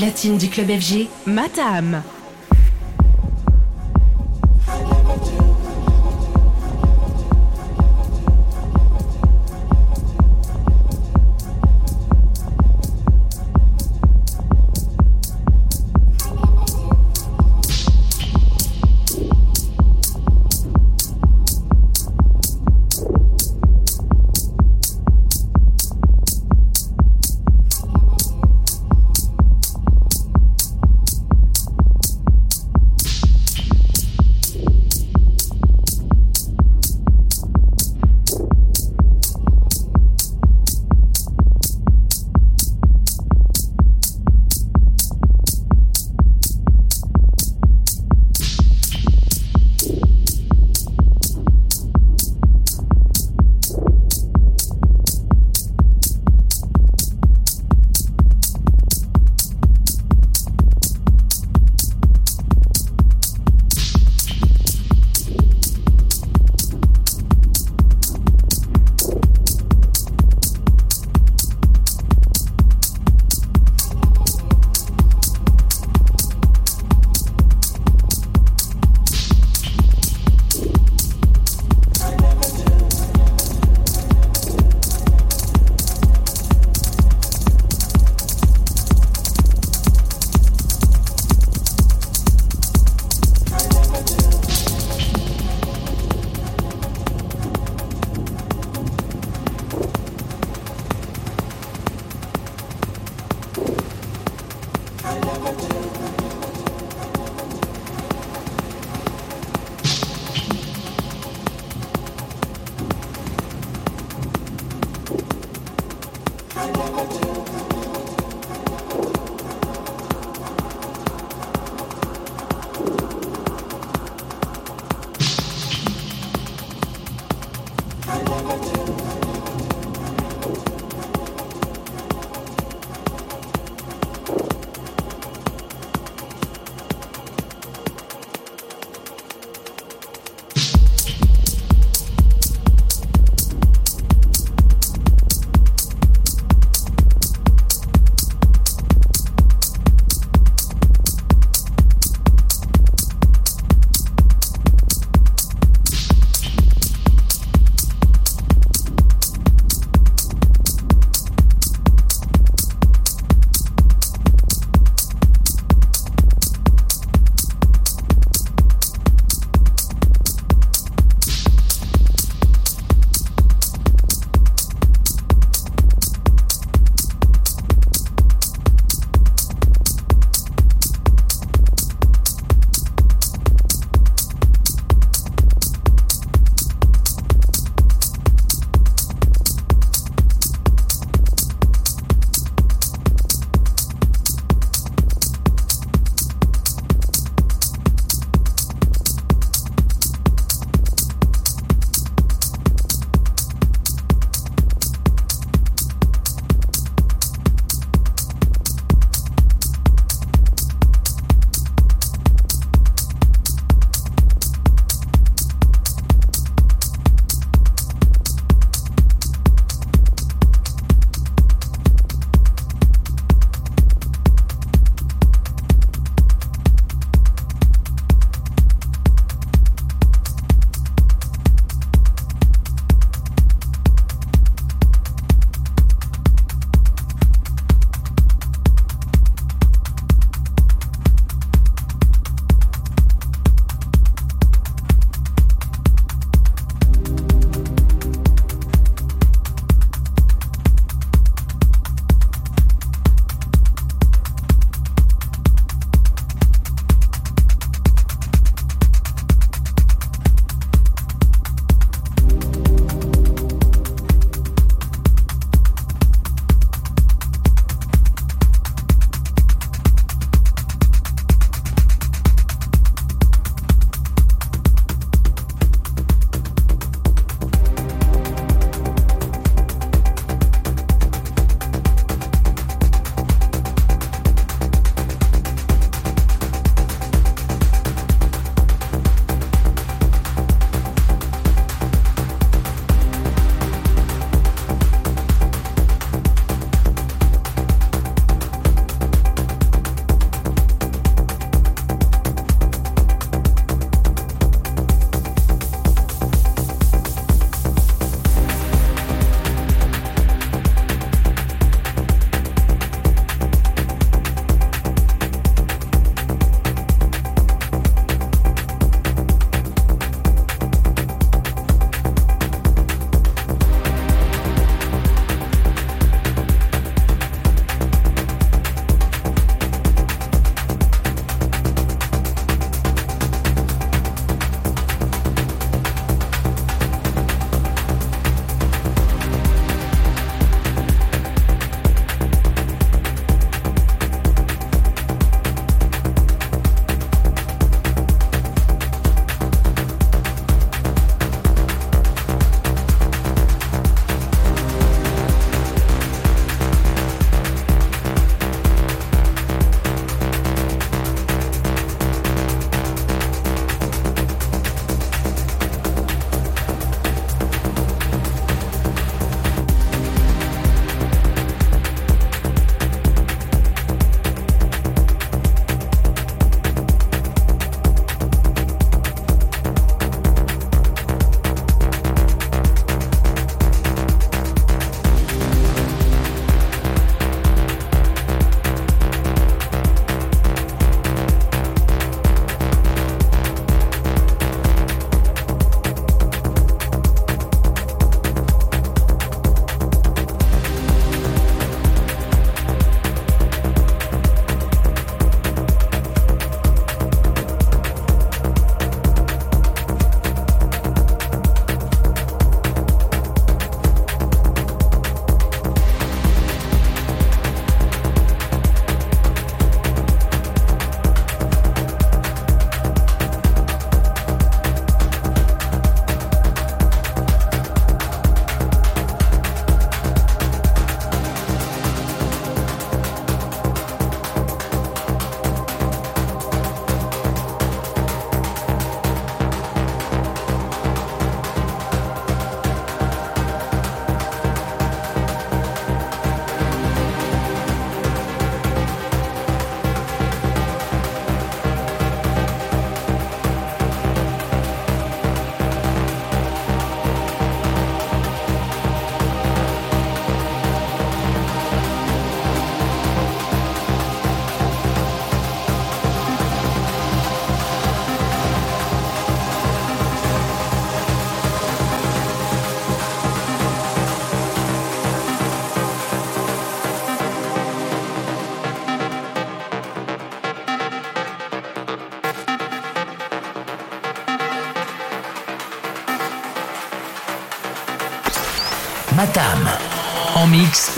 Platine du club FG, Matam.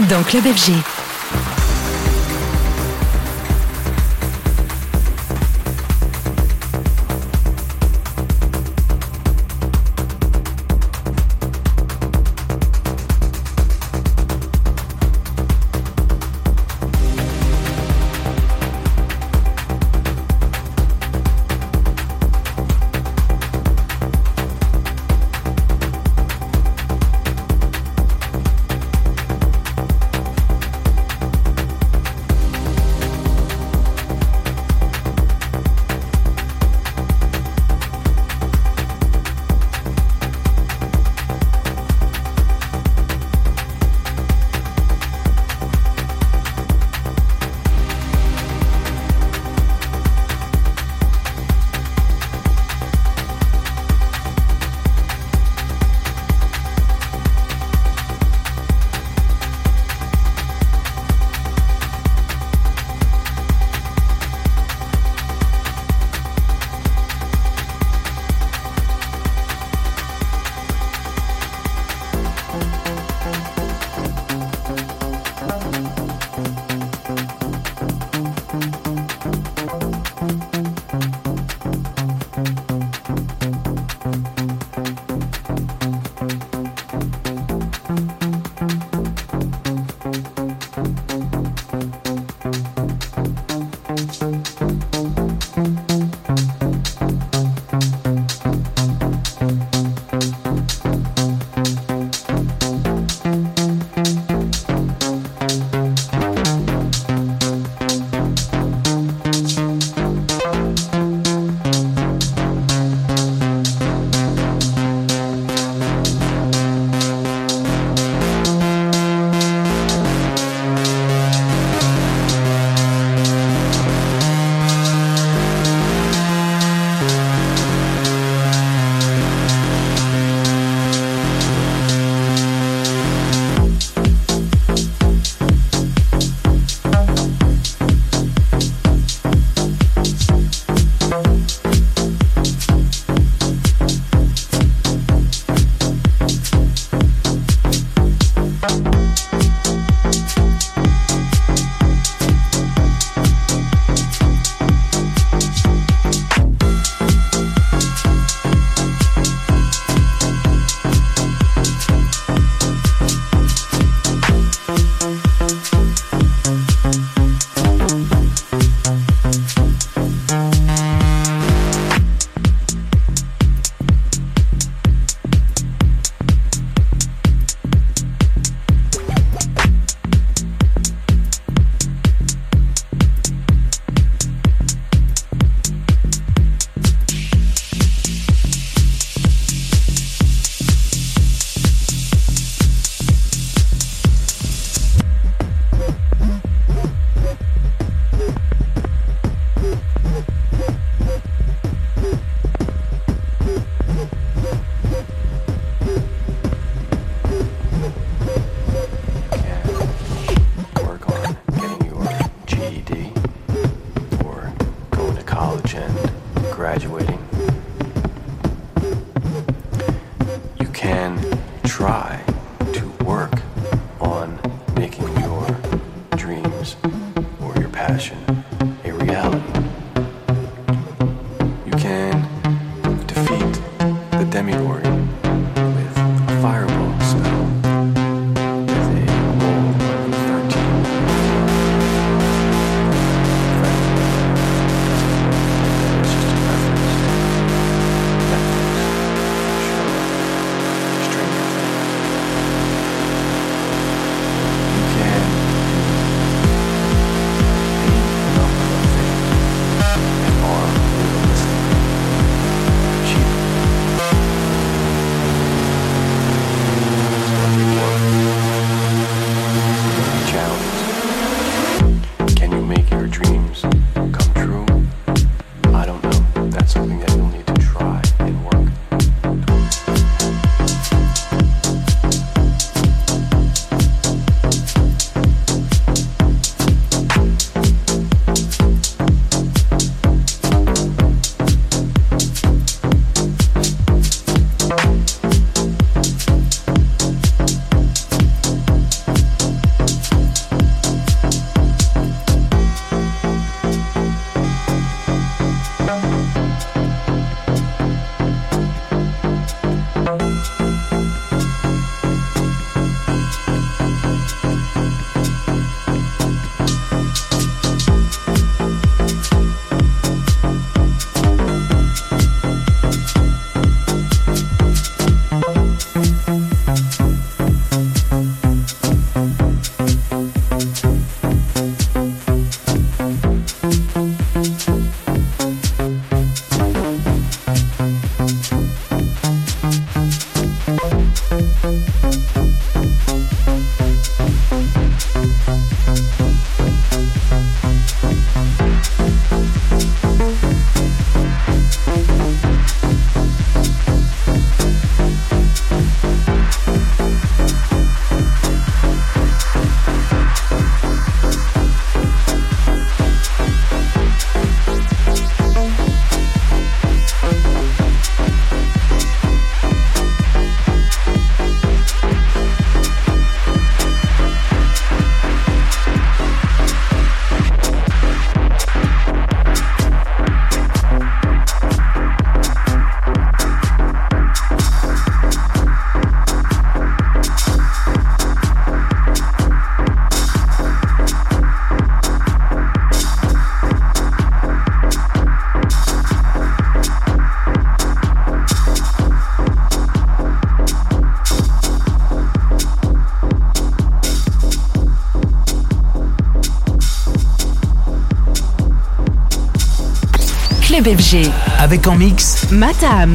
Dans Club FG. Avec en mix Matam.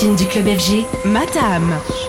Du club FG, Matam.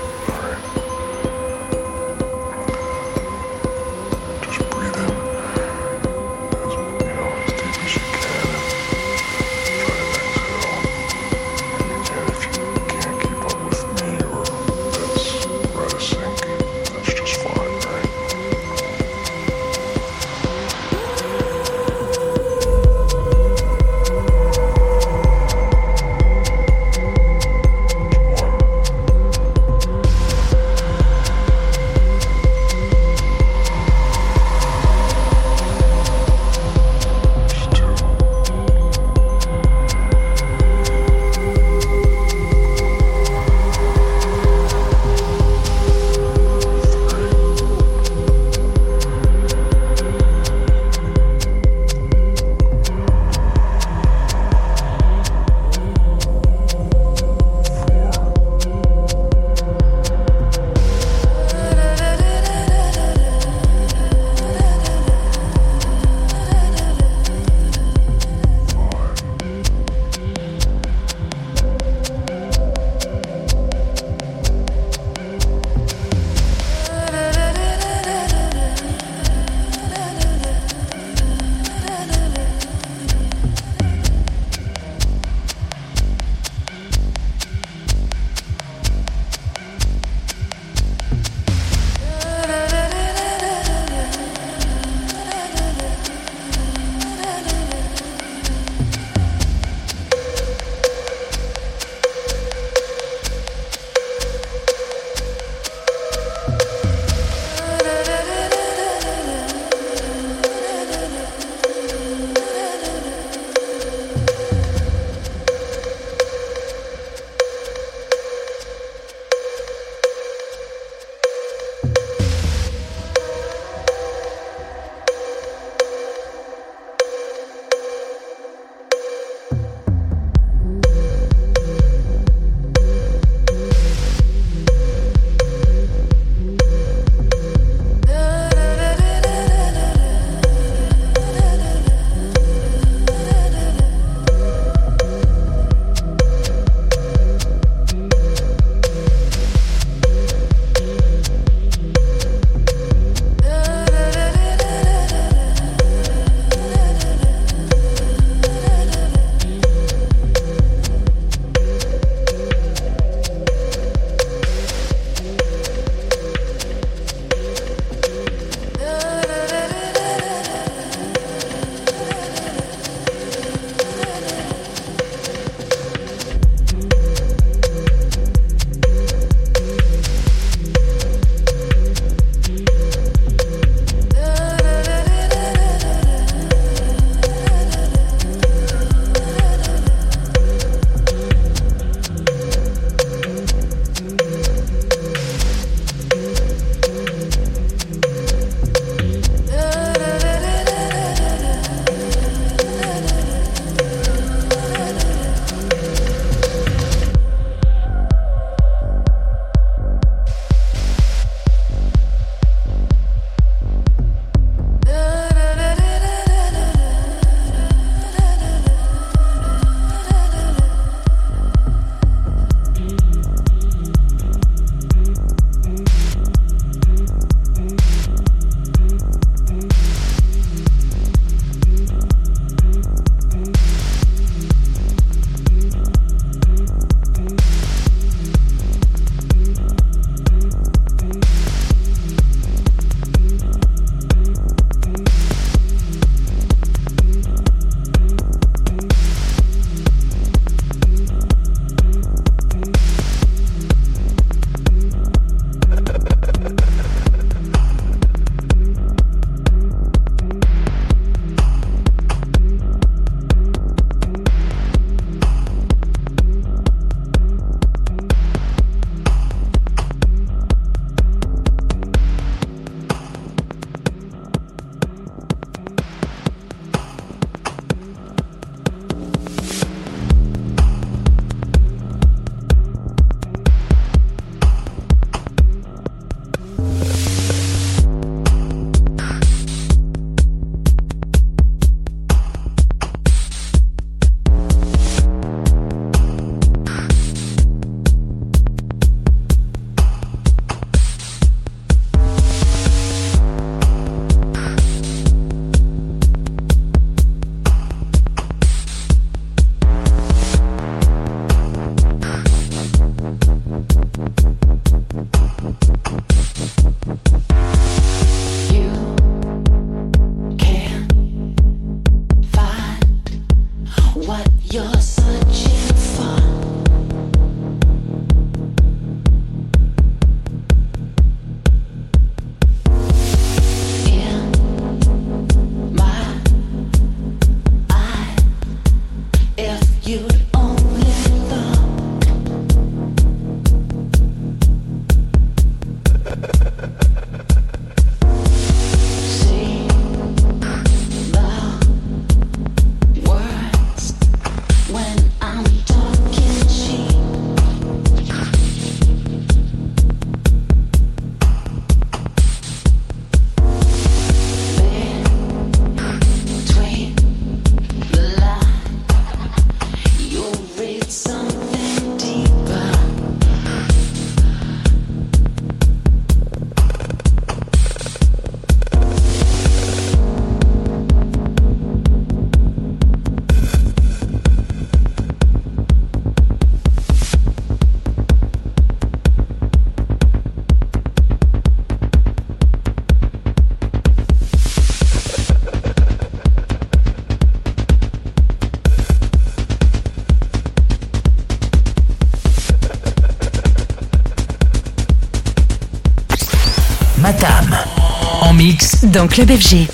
Dans Club FG.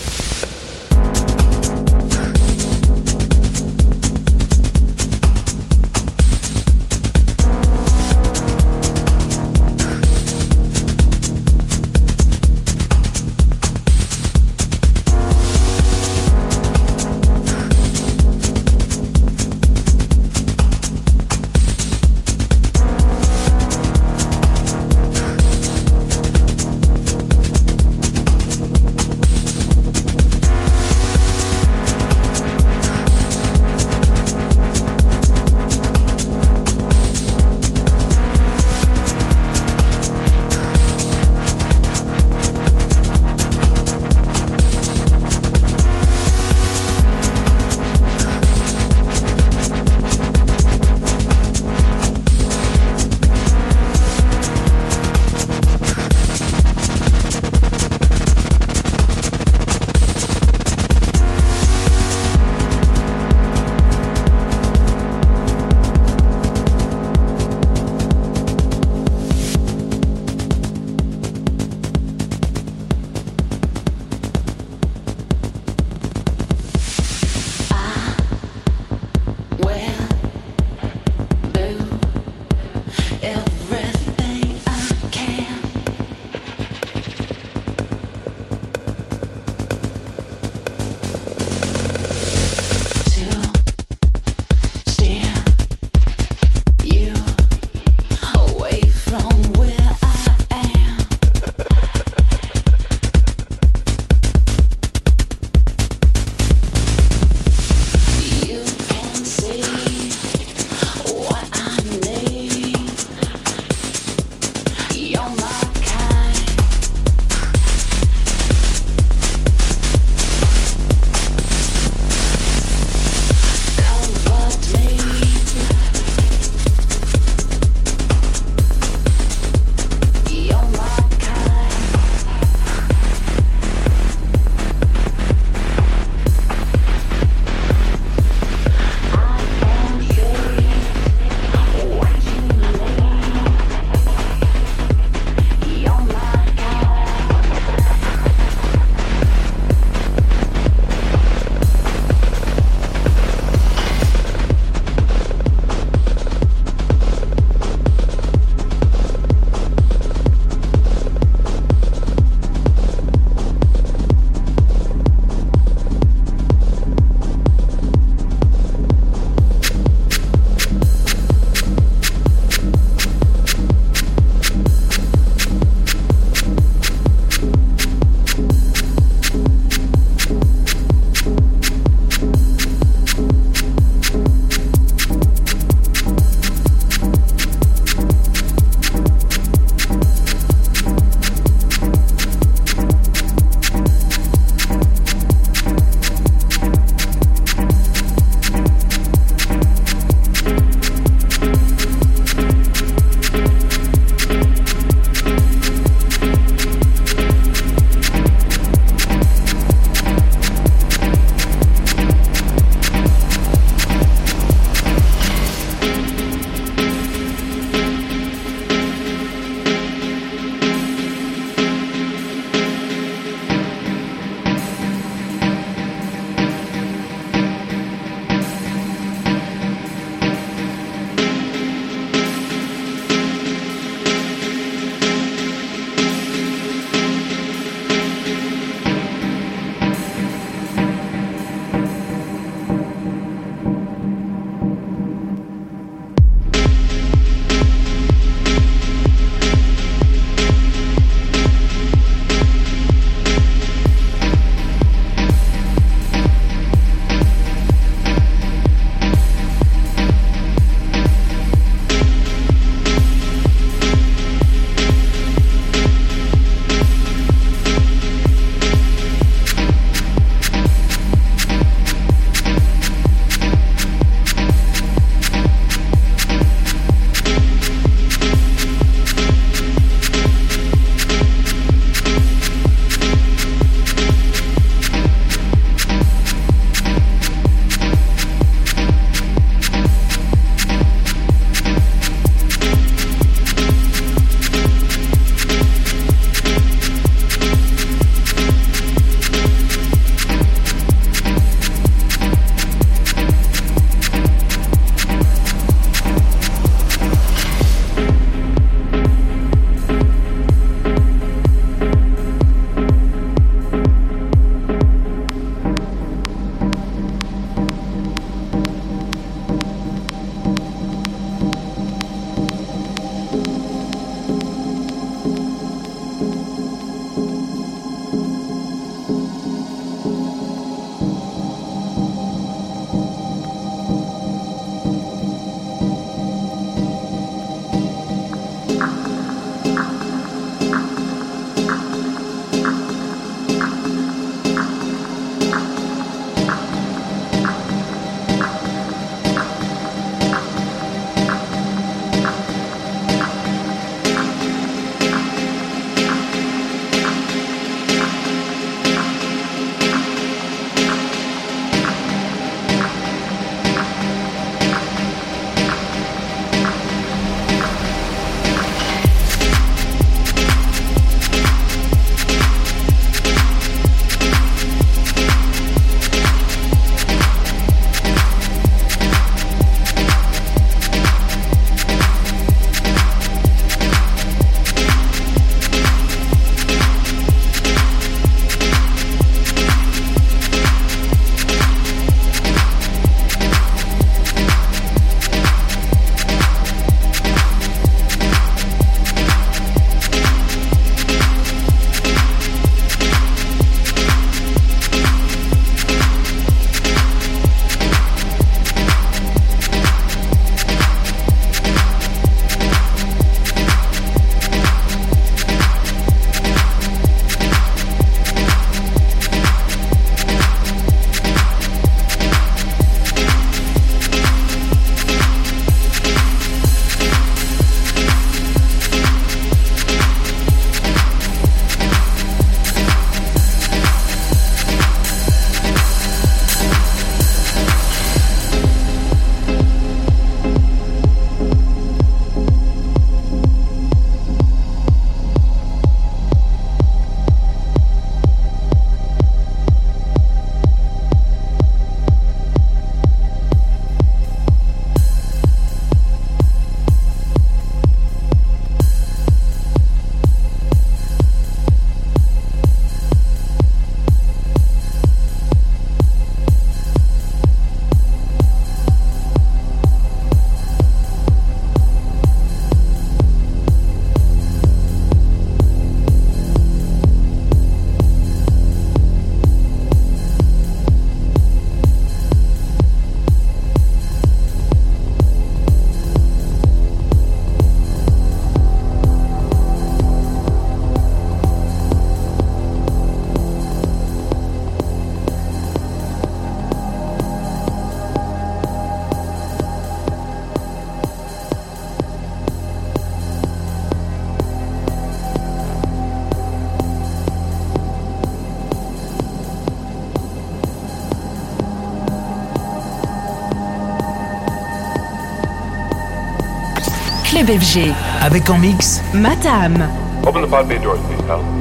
Avec en mix Matam. Open the pod bay doors, please, pal.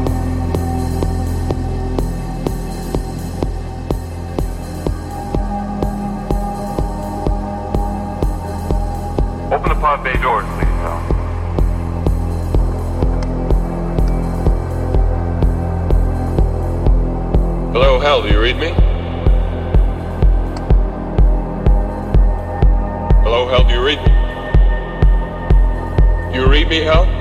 Do you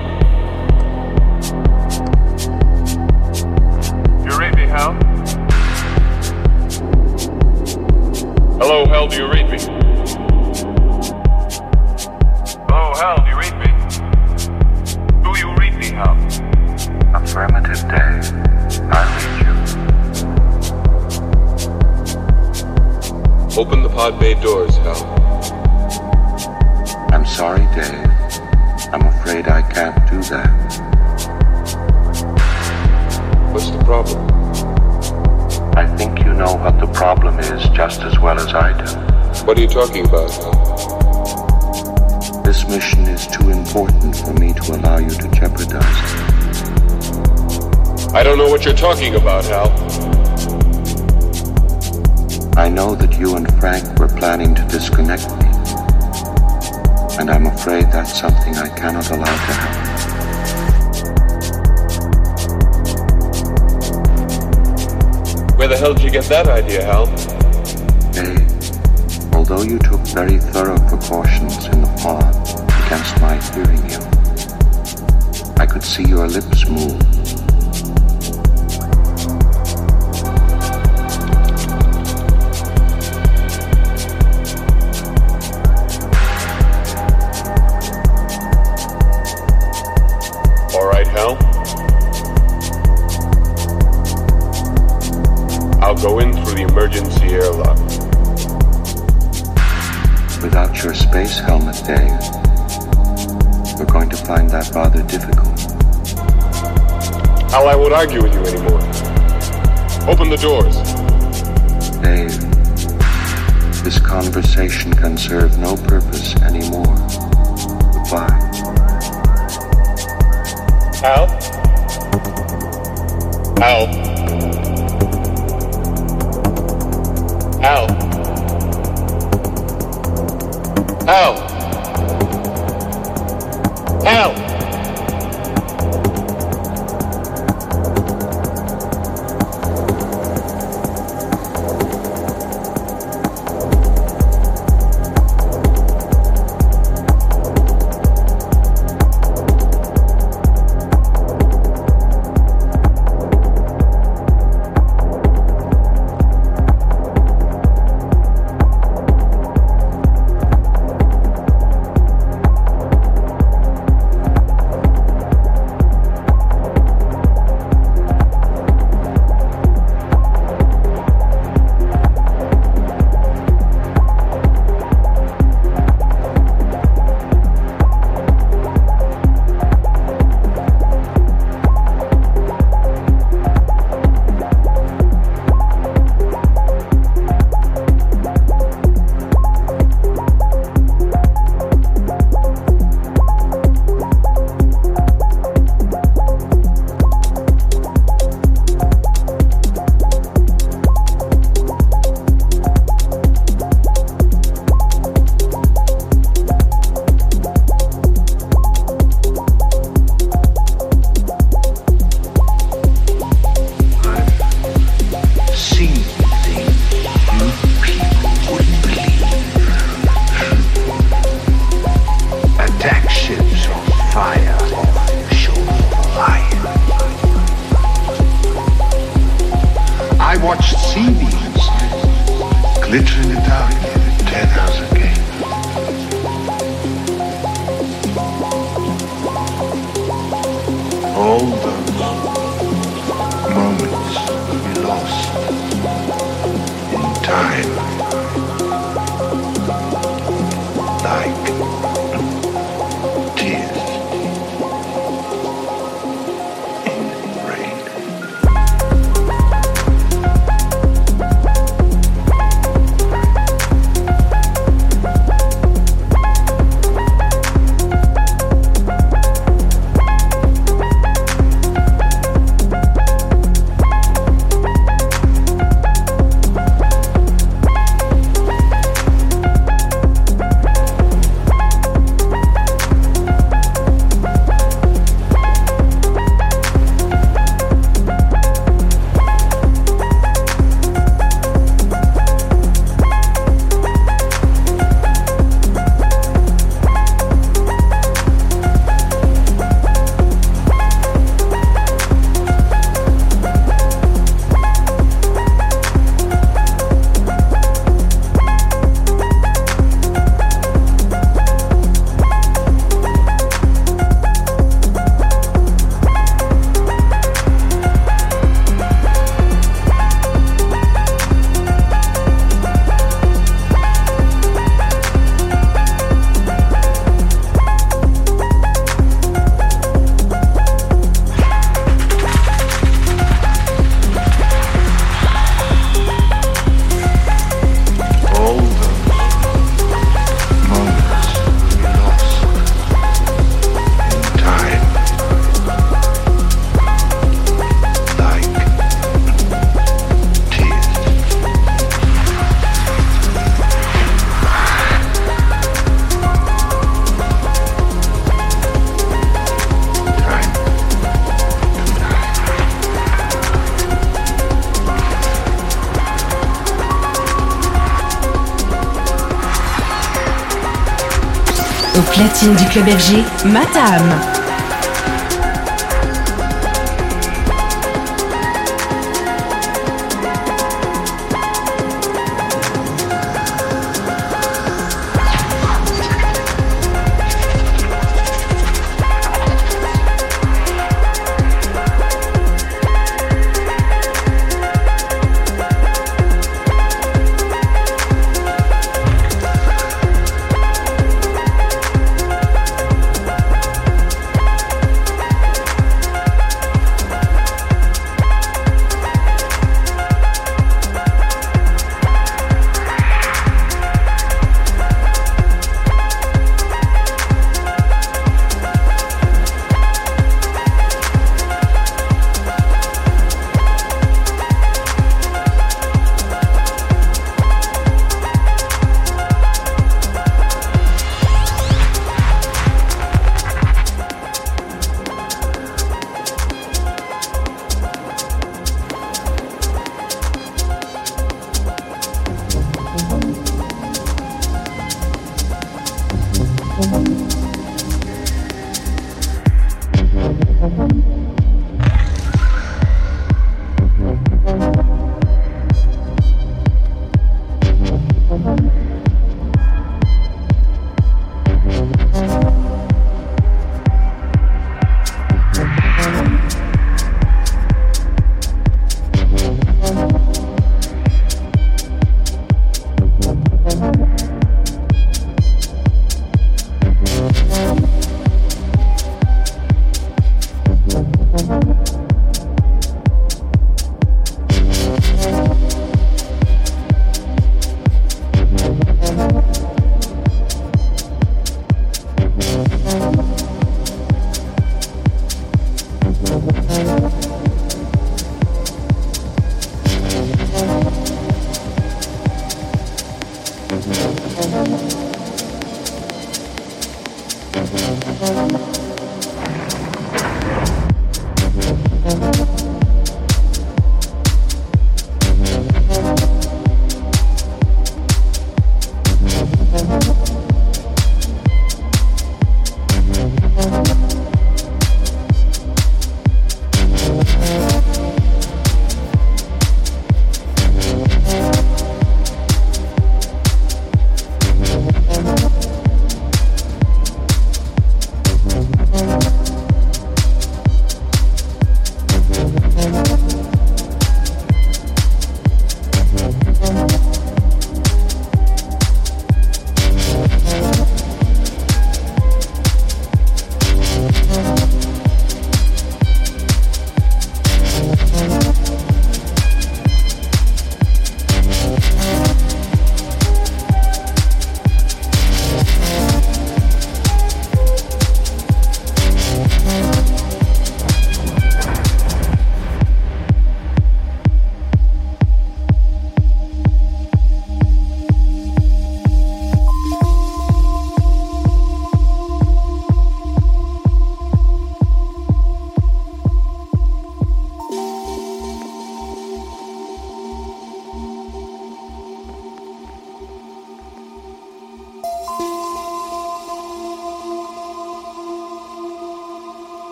talking about, Hal. I know that you and Frank were planning to disconnect me. And I'm afraid that's something I cannot allow to happen. Where the hell did you get that idea, Hal? Dave, although you took very thorough precautions in the pod against my hearing you, I could see your lips move. Rather difficult. Hal, I won't argue with you anymore. Open the doors. Dave, this conversation can serve no purpose anymore. Goodbye. Hal? Hal? Hal? Hal? Hal? Platine du club FG, Matam.